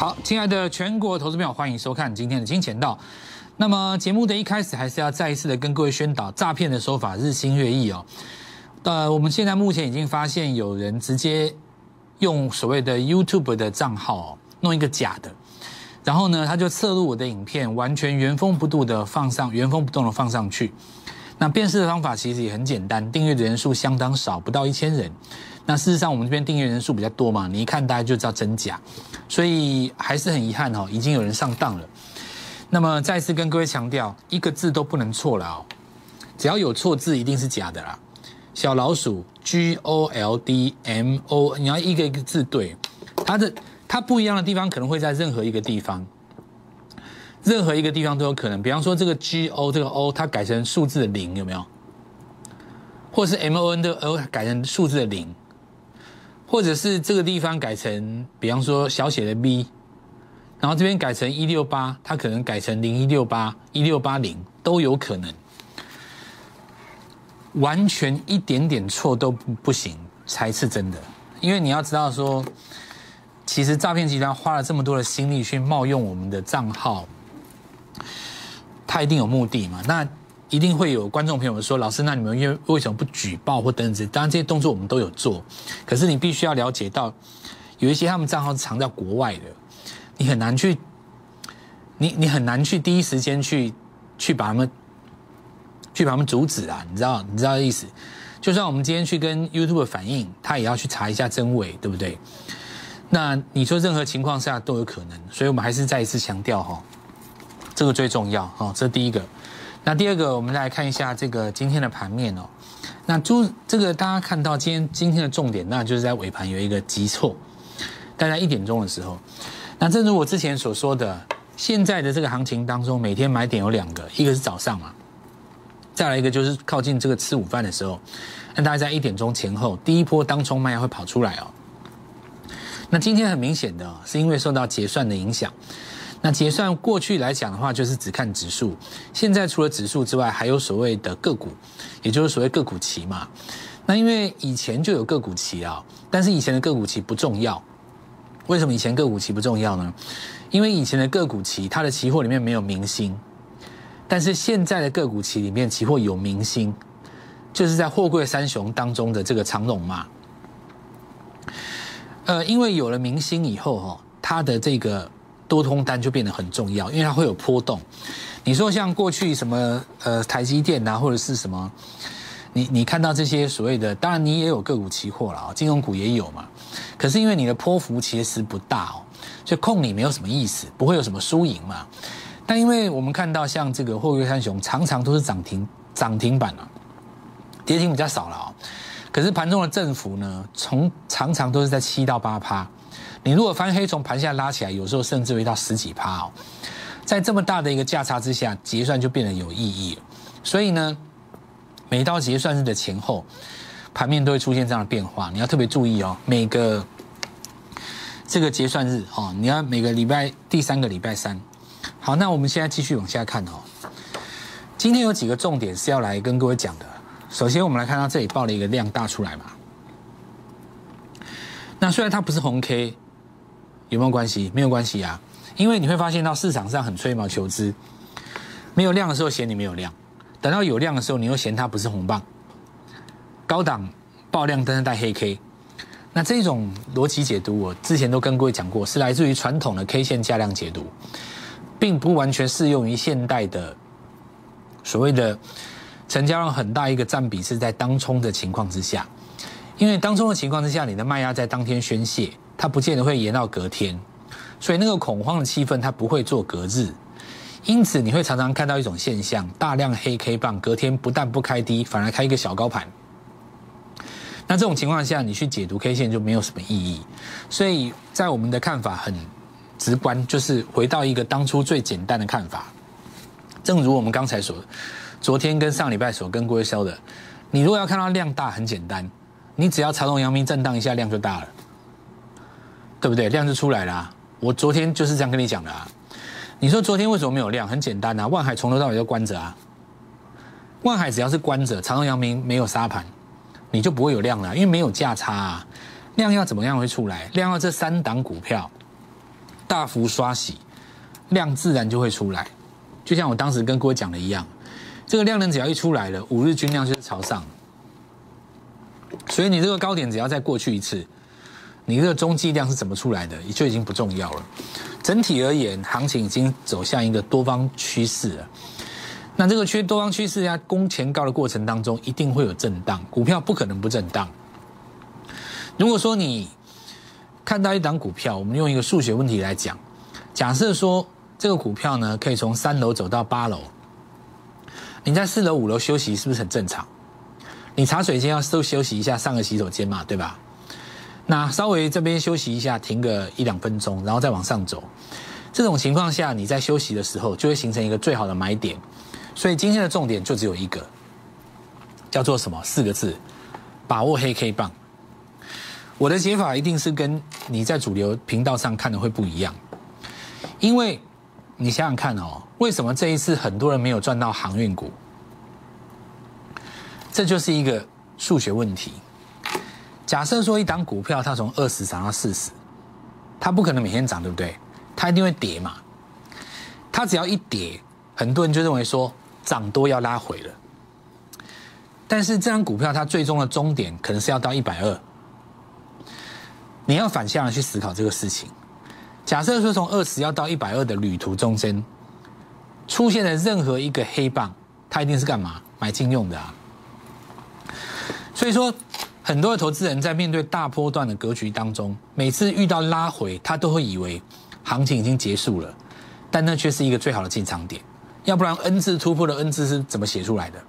好，亲爱的全国投资朋友，欢迎收看今天的金钱道。那么节目的一开始，还是要再一次的跟各位宣导，诈骗的手法日新月异哦。呃，我们现在目前已经发现有人直接用所谓的 YouTube 的账号弄一个假的，然后呢，他就侧录我的影片，完全原封不动的放上，原封不动的放上去。那辨识的方法其实也很简单，订阅的人数相当少，不到一千人。那事实上，我们这边订阅人数比较多嘛，你一看大家就知道真假，所以还是很遗憾哦，已经有人上当了。那么再次跟各位强调，一个字都不能错了哦，只要有错字，一定是假的啦。小老鼠 G O L D M O，你要一个一个字对，它的它不一样的地方可能会在任何一个地方，任何一个地方都有可能。比方说这个 G O 这个 O，它改成数字的零，有没有？或是 M O N 的 O 改成数字的零？或者是这个地方改成，比方说小写的 v，然后这边改成一六八，它可能改成零一六八一六八零都有可能，完全一点点错都不不行才是真的。因为你要知道说，其实诈骗集团花了这么多的心力去冒用我们的账号，他一定有目的嘛？那。一定会有观众朋友说：“老师，那你们因为为什么不举报或等等？当然这些动作我们都有做，可是你必须要了解到，有一些他们账号是藏在国外的，你很难去，你你很难去第一时间去去把他们去把他们阻止啊！你知道你知道意思？就算我们今天去跟 YouTube 反映，他也要去查一下真伪，对不对？那你说任何情况下都有可能，所以我们还是再一次强调哈，这个最重要哦，这是第一个。”那第二个，我们来看一下这个今天的盘面哦。那猪这个大家看到今天今天的重点，那就是在尾盘有一个急挫，大概一点钟的时候。那正如我之前所说的，现在的这个行情当中，每天买点有两个，一个是早上嘛，再来一个就是靠近这个吃午饭的时候。那大家在一点钟前后，第一波当冲卖压会跑出来哦。那今天很明显的是因为受到结算的影响。那结算过去来讲的话，就是只看指数。现在除了指数之外，还有所谓的个股，也就是所谓个股期嘛。那因为以前就有个股期啊，但是以前的个股期不重要。为什么以前个股期不重要呢？因为以前的个股期，它的期货里面没有明星，但是现在的个股期里面期货有明星，就是在货柜三雄当中的这个长龙嘛。呃，因为有了明星以后哈，它的这个。多空单就变得很重要，因为它会有波动。你说像过去什么呃台积电啊，或者是什么，你你看到这些所谓的，当然你也有个股期货了啊，金融股也有嘛。可是因为你的波幅其实不大哦，所以控你没有什么意思，不会有什么输赢嘛。但因为我们看到像这个货柜三雄，常常都是涨停涨停板啊，跌停比较少了啊。可是盘中的振幅呢，从常常都是在七到八趴。你如果翻黑从盘下拉起来，有时候甚至会到十几趴哦，在这么大的一个价差之下，结算就变得有意义了。所以呢，每到结算日的前后，盘面都会出现这样的变化，你要特别注意哦。每个这个结算日哦，你要每个礼拜第三个礼拜三。好，那我们现在继续往下看哦。今天有几个重点是要来跟各位讲的。首先，我们来看到这里报了一个量大出来嘛。那虽然它不是红 K。有没有关系？没有关系啊，因为你会发现到市场上很吹毛求疵，没有量的时候嫌你没有量，等到有量的时候你又嫌它不是红棒，高档爆量但是带黑 K，那这种逻辑解读我之前都跟各位讲过，是来自于传统的 K 线加量解读，并不完全适用于现代的所谓的成交量很大一个占比是在当冲的情况之下，因为当冲的情况之下，你的卖压在当天宣泄。它不见得会延到隔天，所以那个恐慌的气氛它不会做隔日，因此你会常常看到一种现象：大量黑 K 棒隔天不但不开低，反而开一个小高盘。那这种情况下，你去解读 K 线就没有什么意义。所以在我们的看法很直观，就是回到一个当初最简单的看法。正如我们刚才所，昨天跟上礼拜所跟各位说的，你如果要看到量大，很简单，你只要长龙阳明震荡一下，量就大了。对不对？量就出来了。我昨天就是这样跟你讲的啊。你说昨天为什么没有量？很简单啊，万海从头到尾都关着啊。万海只要是关着，长荣、阳明没有杀盘，你就不会有量了，因为没有价差啊。量要怎么样会出来？量要这三档股票大幅刷洗，量自然就会出来。就像我当时跟各位讲的一样，这个量能只要一出来了，五日均量就是朝上。所以你这个高点只要再过去一次，你这个中继量是怎么出来的，也就已经不重要了。整体而言，行情已经走向一个多方趋势了。那这个缺多方趋势在攻前高的过程当中，一定会有震荡，股票不可能不震荡。如果说你看到一档股票，我们用一个数学问题来讲，假设说这个股票呢可以从三楼走到八楼，你在四楼、五楼休息是不是很正常？你茶水间要休休息一下，上个洗手间嘛，对吧？那稍微这边休息一下，停个一两分钟，然后再往上走。这种情况下，你在休息的时候就会形成一个最好的买点。所以今天的重点就只有一个，叫做什么？四个字：把握黑 K 棒。我的解法一定是跟你在主流频道上看的会不一样，因为你想想看哦，为什么这一次很多人没有赚到航运股？这就是一个数学问题。假设说一档股票它从二十涨到四十，它不可能每天涨，对不对？它一定会跌嘛。它只要一跌，很多人就认为说涨多要拉回了。但是这张股票它最终的终点可能是要到一百二。你要反向的去思考这个事情。假设说从二十要到一百二的旅途中间，出现了任何一个黑棒，它一定是干嘛？买进用的啊。所以说，很多的投资人在面对大波段的格局当中，每次遇到拉回，他都会以为行情已经结束了，但那却是一个最好的进场点。要不然，N 字突破的 N 字是怎么写出来的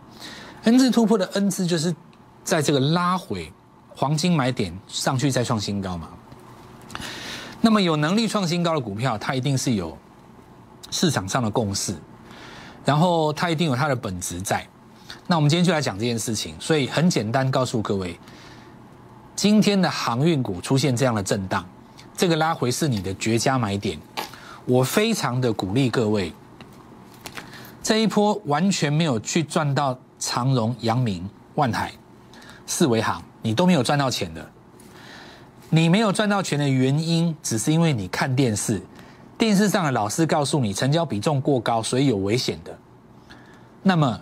？N 字突破的 N 字就是在这个拉回。黄金买点上去再创新高嘛？那么有能力创新高的股票，它一定是有市场上的共识，然后它一定有它的本质在。那我们今天就来讲这件事情。所以很简单，告诉各位，今天的航运股出现这样的震荡，这个拉回是你的绝佳买点。我非常的鼓励各位，这一波完全没有去赚到长荣、阳明、万海、四维行。你都没有赚到钱的，你没有赚到钱的原因，只是因为你看电视，电视上的老师告诉你成交比重过高，所以有危险的。那么，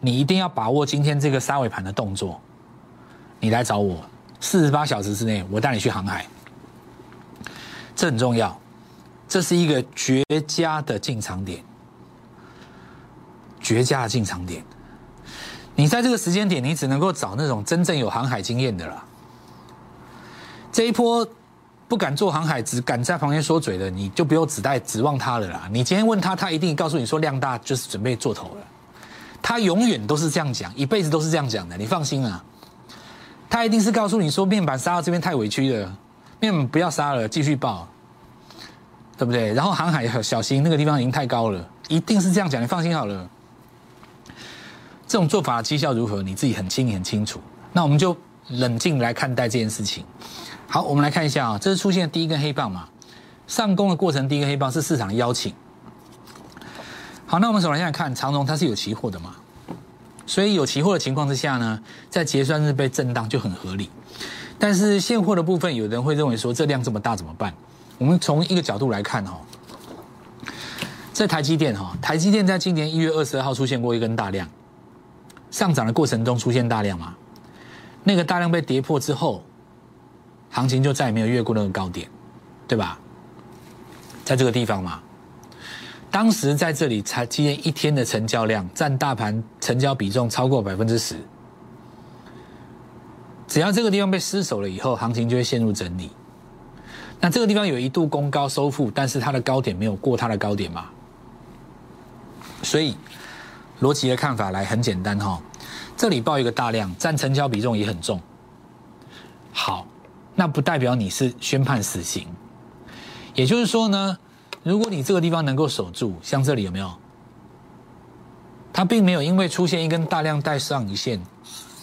你一定要把握今天这个杀尾盘的动作。你来找我，四十八小时之内，我带你去航海。这很重要，这是一个绝佳的进场点，绝佳的进场点。你在这个时间点，你只能够找那种真正有航海经验的了。这一波不敢做航海，只敢在旁边说嘴的，你就不用指代指望他了啦。你今天问他，他一定告诉你说量大就是准备做头了。他永远都是这样讲，一辈子都是这样讲的，你放心啊。他一定是告诉你说面板杀到这边太委屈了，面板不要杀了，继续报，对不对？然后航海小心，那个地方已经太高了，一定是这样讲，你放心好了。这种做法的绩效如何？你自己很清很清楚。那我们就冷静来看待这件事情。好，我们来看一下啊，这是出现第一根黑棒嘛？上攻的过程，第一根黑棒是市场邀请。好，那我们首先来看长荣，它是有期货的嘛？所以有期货的情况之下呢，在结算日被震荡就很合理。但是现货的部分，有人会认为说这量这么大怎么办？我们从一个角度来看哈，在台积电哈，台积电在今年一月二十二号出现过一根大量。上涨的过程中出现大量嘛？那个大量被跌破之后，行情就再也没有越过那个高点，对吧？在这个地方嘛，当时在这里才今天一天的成交量占大盘成交比重超过百分之十，只要这个地方被失守了以后，行情就会陷入整理。那这个地方有一度攻高收复，但是它的高点没有过它的高点嘛？所以。逻辑的看法来很简单哈，这里报一个大量，占成交比重也很重。好，那不代表你是宣判死刑。也就是说呢，如果你这个地方能够守住，像这里有没有？它并没有因为出现一根大量带上影线，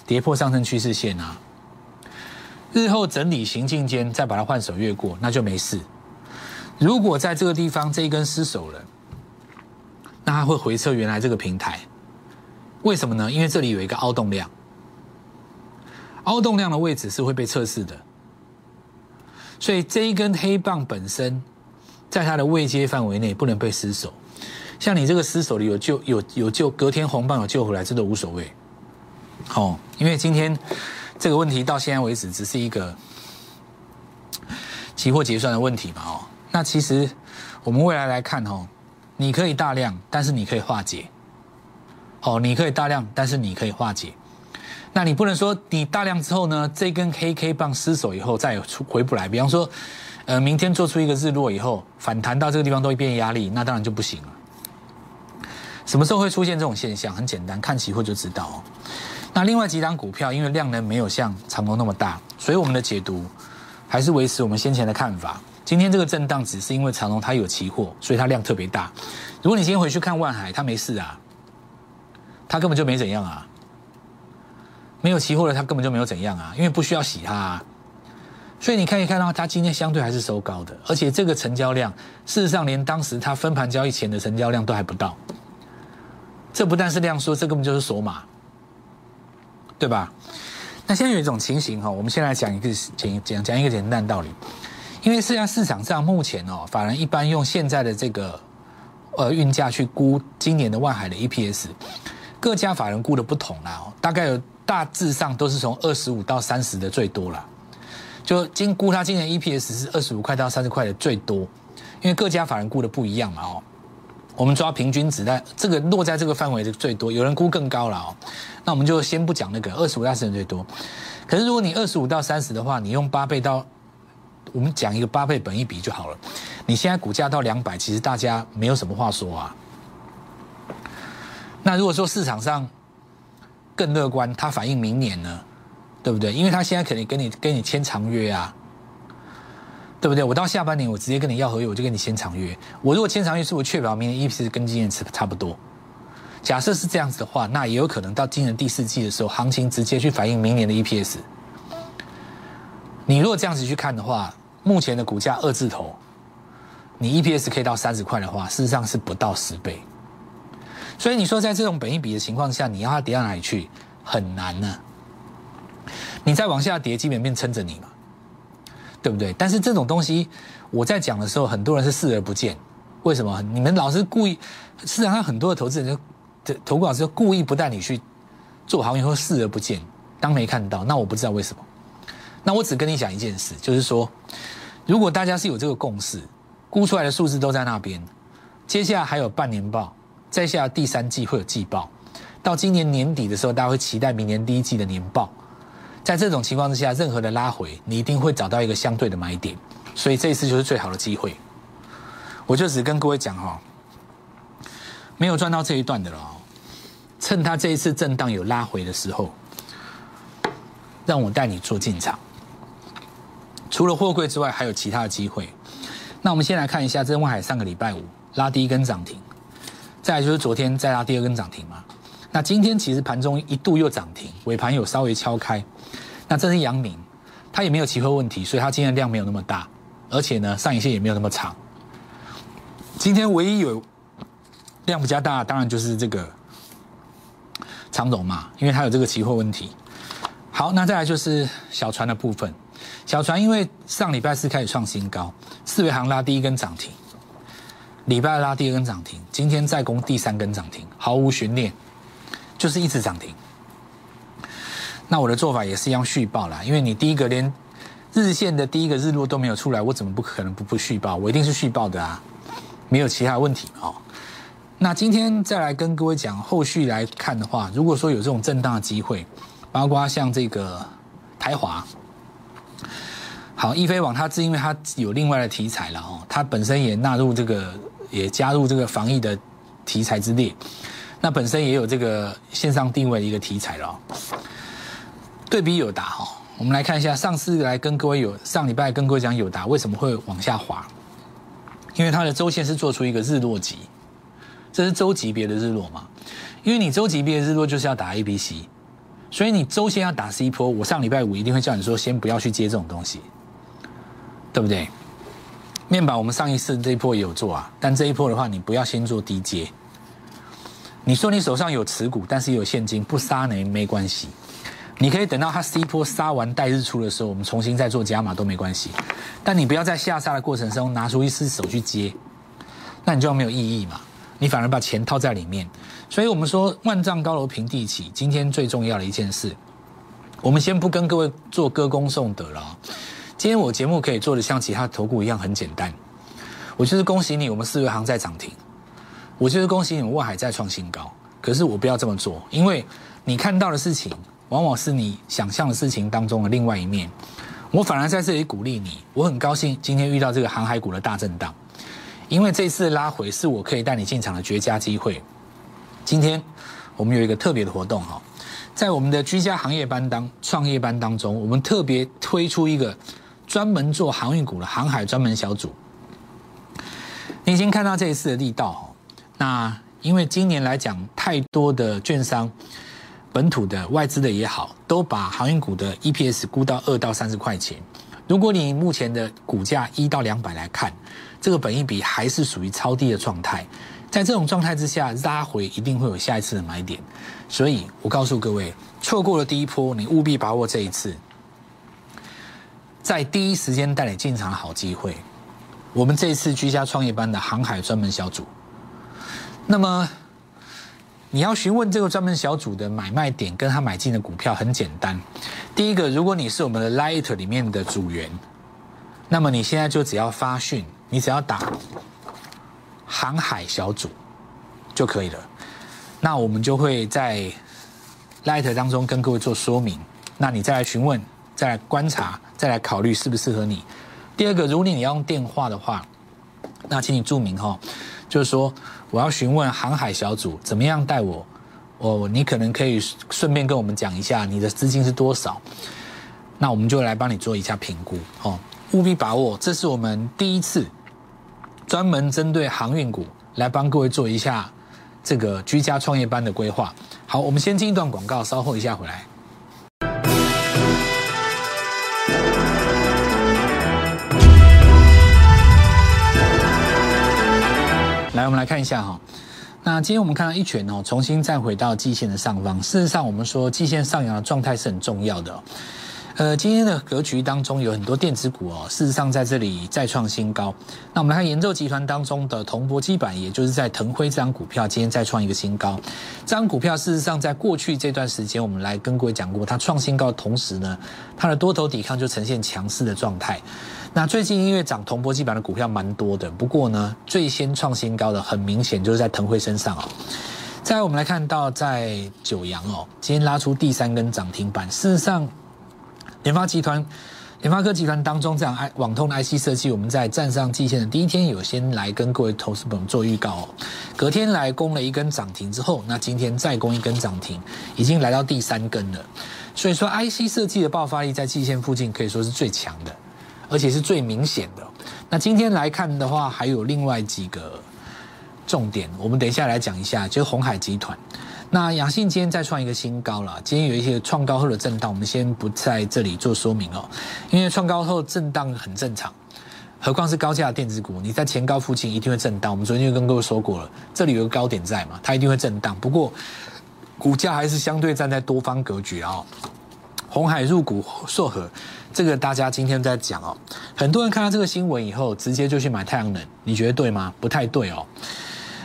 跌破上升趋势线啊。日后整理行进间再把它换手越过，那就没事。如果在这个地方这一根失守了，那它会回撤原来这个平台。为什么呢？因为这里有一个凹洞量，凹洞量的位置是会被测试的，所以这一根黑棒本身在它的位阶范围内不能被失守。像你这个失守的有救有有救，隔天红棒有救回来，这都无所谓。哦，因为今天这个问题到现在为止只是一个期货结算的问题嘛。哦，那其实我们未来来看哦，你可以大量，但是你可以化解。哦，你可以大量，但是你可以化解。那你不能说你大量之后呢，这根黑 K 棒失守以后再也出回不来。比方说，呃，明天做出一个日落以后反弹到这个地方都会变压力，那当然就不行了。什么时候会出现这种现象？很简单，看期货就知道。那另外几档股票，因为量能没有像长隆那么大，所以我们的解读还是维持我们先前的看法。今天这个震荡只是因为长隆它有期货，所以它量特别大。如果你今天回去看万海，它没事啊，它根本就没怎样啊。没有期货的，它根本就没有怎样啊，因为不需要洗它，啊。所以你可以看到它今天相对还是收高的，而且这个成交量，事实上连当时它分盘交易前的成交量都还不到。这不但是量缩，这根本就是锁码，对吧？那现在有一种情形哈，我们先来讲一个简讲讲一个简单道理，因为现在市场上目前哦，法人一般用现在的这个呃运价去估今年的万海的 EPS，各家法人估的不同啦，大概有。大致上都是从二十五到三十的最多了，就今估它今年 EPS 是二十五块到三十块的最多，因为各家法人估的不一样嘛哦，我们抓平均值，但这个落在这个范围的最多，有人估更高了哦，那我们就先不讲那个二十五到三十最多，可是如果你二十五到三十的话，你用八倍到，我们讲一个八倍本一比就好了，你现在股价到两百，其实大家没有什么话说啊，那如果说市场上。更乐观，它反映明年呢，对不对？因为他现在肯定跟你跟你签长约啊，对不对？我到下半年我直接跟你要合约，我就跟你签长约。我如果签长约，是我确保明年 EPS 跟今年差差不多。假设是这样子的话，那也有可能到今年第四季的时候，行情直接去反映明年的 EPS。你如果这样子去看的话，目前的股价二字头，你 EPS 可以到三十块的话，事实上是不到十倍。所以你说，在这种本一比的情况下，你要它跌到哪里去，很难呢？你再往下跌，基本面撑着你嘛，对不对？但是这种东西，我在讲的时候，很多人是视而不见。为什么？你们老是故意，市场上很多的投资人就投顾老师故意不带你去做行业，或视而不见，当没看到。那我不知道为什么。那我只跟你讲一件事，就是说，如果大家是有这个共识，估出来的数字都在那边，接下来还有半年报。再下第三季会有季报，到今年年底的时候，大家会期待明年第一季的年报。在这种情况之下，任何的拉回，你一定会找到一个相对的买点，所以这一次就是最好的机会。我就只跟各位讲哈，没有赚到这一段的了，趁他这一次震荡有拉回的时候，让我带你做进场。除了货柜之外，还有其他的机会。那我们先来看一下，这万海上个礼拜五拉第一根涨停。再就是昨天再拉第二根涨停嘛，那今天其实盘中一度又涨停，尾盘有稍微敲开，那这是阳明，它也没有期货问题，所以它今天量没有那么大，而且呢上影线也没有那么长。今天唯一有量比较大，当然就是这个长荣嘛，因为它有这个期货问题。好，那再来就是小船的部分，小船因为上礼拜四开始创新高，四维行拉第一根涨停。礼拜拉第二根涨停，今天再攻第三根涨停，毫无悬念，就是一直涨停。那我的做法也是一样续报啦，因为你第一个连日线的第一个日落都没有出来，我怎么不可能不不续报？我一定是续报的啊，没有其他问题哦。那今天再来跟各位讲，后续来看的话，如果说有这种震荡的机会，包括像这个台华。好，易飞网它是因为它有另外的题材了哦，它本身也纳入这个，也加入这个防疫的题材之列，那本身也有这个线上定位的一个题材了。对比友达哈，我们来看一下，上次来跟各位有上礼拜跟各位讲友达为什么会往下滑，因为它的周线是做出一个日落级，这是周级别的日落嘛，因为你周级别的日落就是要打 A B C，所以你周线要打 C 波，我上礼拜五一定会叫你说先不要去接这种东西。对不对？面板我们上一次这一波也有做啊，但这一波的话，你不要先做低阶。你说你手上有持股，但是有现金不杀呢没关系。你可以等到它 C 波杀完带日出的时候，我们重新再做加码都没关系。但你不要在下杀的过程中拿出一只手去接，那你就没有意义嘛。你反而把钱套在里面。所以我们说万丈高楼平地起，今天最重要的一件事，我们先不跟各位做歌功颂德了。今天我节目可以做的像其他投顾一样很简单，我就是恭喜你，我们四维行在涨停，我就是恭喜你们万海在创新高。可是我不要这么做，因为你看到的事情。往往是你想象的事情当中的另外一面，我反而在这里鼓励你。我很高兴今天遇到这个航海股的大震荡，因为这次拉回是我可以带你进场的绝佳机会。今天我们有一个特别的活动哈，在我们的居家行业班当创业班当中，我们特别推出一个专门做航运股的航海专门小组。你已经看到这一次的力道，那因为今年来讲，太多的券商。本土的外资的也好，都把航运股的 EPS 估到二到三十块钱。如果你目前的股价一到两百来看，这个本益比还是属于超低的状态。在这种状态之下，拉回一定会有下一次的买点。所以我告诉各位，错过了第一波，你务必把握这一次，在第一时间带你进场的好机会。我们这一次居家创业班的航海专门小组，那么。你要询问这个专门小组的买卖点，跟他买进的股票很简单。第一个，如果你是我们的 Light 里面的组员，那么你现在就只要发讯，你只要打航海小组就可以了。那我们就会在 Light 当中跟各位做说明。那你再来询问，再来观察，再来考虑适不适合你。第二个，如果你要用电话的话，那请你注明哈。就是说，我要询问航海小组怎么样带我，哦，你可能可以顺便跟我们讲一下你的资金是多少，那我们就来帮你做一下评估哦，务必把握，这是我们第一次专门针对航运股来帮各位做一下这个居家创业班的规划。好，我们先进一段广告，稍后一下回来。我们来看一下哈。那今天我们看到一拳哦，重新再回到季线的上方。事实上，我们说季线上扬的状态是很重要的。呃，今天的格局当中有很多电子股哦，事实上在这里再创新高。那我们来看延寿集团当中的铜箔基板，也就是在腾辉这张股票，今天再创一个新高。这张股票事实上在过去这段时间，我们来跟各位讲过，它创新高的同时呢，它的多头抵抗就呈现强势的状态。那最近因为涨铜箔基板的股票蛮多的，不过呢，最先创新高的很明显就是在腾辉身上哦。再我们来看到在九阳哦，今天拉出第三根涨停板。事实上，联发集团、联发科集团当中这样 I 网通的 IC 设计，我们在站上季线的第一天有先来跟各位投资朋友做预告哦。隔天来攻了一根涨停之后，那今天再攻一根涨停，已经来到第三根了。所以说，IC 设计的爆发力在季线附近可以说是最强的。而且是最明显的。那今天来看的话，还有另外几个重点，我们等一下来讲一下，就是红海集团。那雅信今天再创一个新高了，今天有一些创高后的震荡，我们先不在这里做说明哦，因为创高后震荡很正常，何况是高价电子股，你在前高附近一定会震荡。我们昨天就跟各位说过了，这里有个高点在嘛，它一定会震荡。不过股价还是相对站在多方格局啊。红海入股硕和。这个大家今天在讲哦，很多人看到这个新闻以后，直接就去买太阳能，你觉得对吗？不太对哦。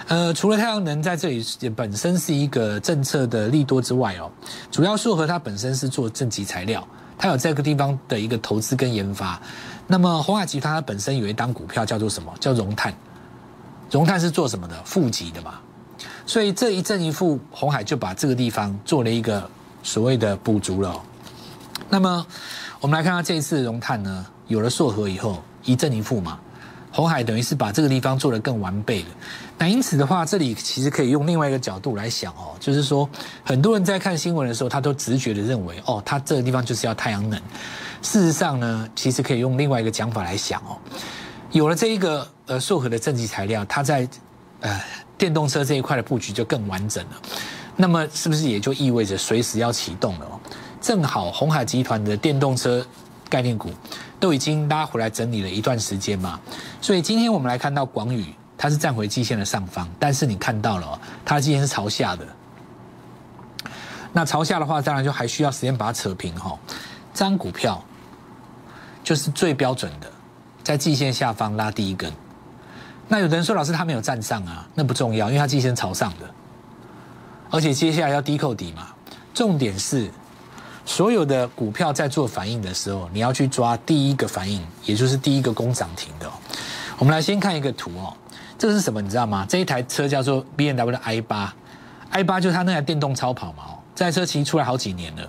呃，除了太阳能在这里本身是一个政策的利多之外哦，主要硕和它本身是做正极材料，它有这个地方的一个投资跟研发。那么红海集团它本身有一档股票叫做什么？叫融碳。融碳是做什么的？负极的嘛。所以这一正一负，红海就把这个地方做了一个所谓的补足了。那么。我们来看看这一次的融碳呢，有了硕和以后一正一负嘛，红海等于是把这个地方做得更完备了。那因此的话，这里其实可以用另外一个角度来想哦，就是说很多人在看新闻的时候，他都直觉的认为哦，他这个地方就是要太阳能。事实上呢，其实可以用另外一个讲法来想哦，有了这一个呃硕和的正极材料，它在呃电动车这一块的布局就更完整了。那么是不是也就意味着随时要启动了？正好红海集团的电动车概念股都已经拉回来整理了一段时间嘛，所以今天我们来看到广宇，它是站回季线的上方，但是你看到了，它的季线是朝下的。那朝下的话，当然就还需要时间把它扯平哈。这张股票就是最标准的，在季线下方拉第一根。那有的人说，老师他没有站上啊，那不重要，因为它季线朝上的，而且接下来要低扣底嘛。重点是，所有的股票在做反应的时候，你要去抓第一个反应，也就是第一个攻涨停的。我们来先看一个图哦，这是什么？你知道吗？这一台车叫做 B N W 的 i 八，i 八就是它那台电动超跑嘛。哦，这台车其实出来好几年了。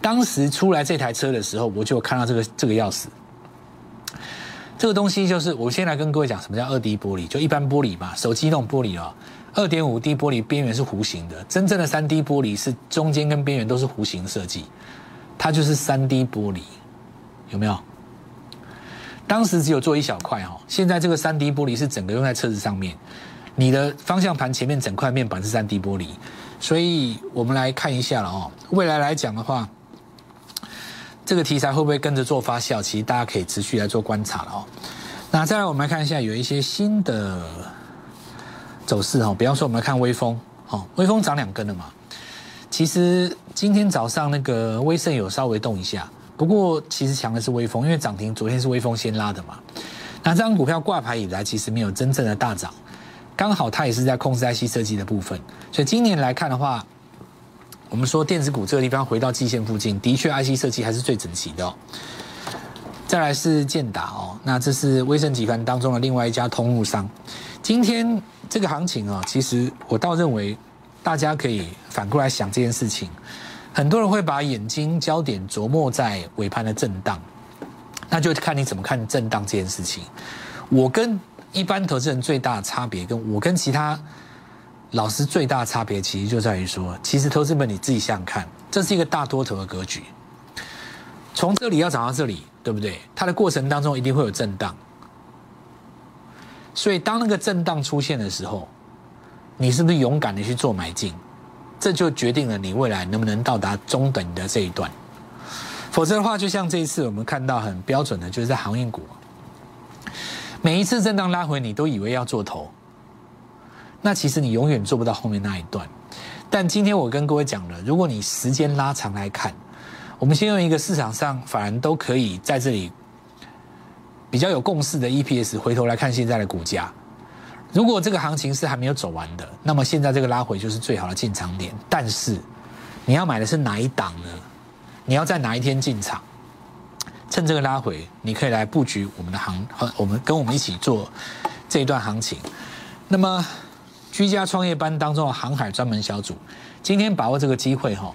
当时出来这台车的时候，我就看到这个这个钥匙。这个东西就是，我先来跟各位讲什么叫二 D 玻璃，就一般玻璃嘛，手机那种玻璃哦，二点五 D 玻璃边缘是弧形的，真正的三 D 玻璃是中间跟边缘都是弧形设计，它就是三 D 玻璃，有没有？当时只有做一小块哈，现在这个三 D 玻璃是整个用在车子上面，你的方向盘前面整块面板是三 D 玻璃，所以我们来看一下了哦，未来来讲的话。这个题材会不会跟着做发酵？其实大家可以持续来做观察了哦。那再来，我们来看一下有一些新的走势哦。比方说，我们来看微风，哦，微风涨两根了嘛。其实今天早上那个微盛有稍微动一下，不过其实强的是微风，因为涨停昨天是微风先拉的嘛。那这张股票挂牌以来，其实没有真正的大涨，刚好它也是在控制 IC 设计的部分，所以今年来看的话。我们说电子股这个地方回到季线附近，的确 IC 设计还是最整齐的。再来是建达哦，那这是威盛集团当中的另外一家通路商。今天这个行情啊，其实我倒认为大家可以反过来想这件事情。很多人会把眼睛焦点琢磨在尾盘的震荡，那就看你怎么看震荡这件事情。我跟一般投资人最大的差别，跟我跟其他。老师最大的差别其实就在于说，其实投资本你自己想想看，这是一个大多头的格局，从这里要涨到这里，对不对？它的过程当中一定会有震荡，所以当那个震荡出现的时候，你是不是勇敢的去做买进？这就决定了你未来能不能到达中等的这一段。否则的话，就像这一次我们看到很标准的，就是在航运股，每一次震荡拉回，你都以为要做头。那其实你永远做不到后面那一段，但今天我跟各位讲了，如果你时间拉长来看，我们先用一个市场上反而都可以在这里比较有共识的 EPS，回头来看现在的股价，如果这个行情是还没有走完的，那么现在这个拉回就是最好的进场点。但是你要买的是哪一档呢？你要在哪一天进场？趁这个拉回，你可以来布局我们的行我们跟我们一起做这一段行情。那么。居家创业班当中的航海专门小组，今天把握这个机会哈，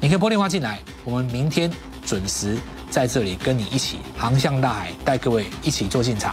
你可以拨电话进来，我们明天准时在这里跟你一起航向大海，带各位一起做进场。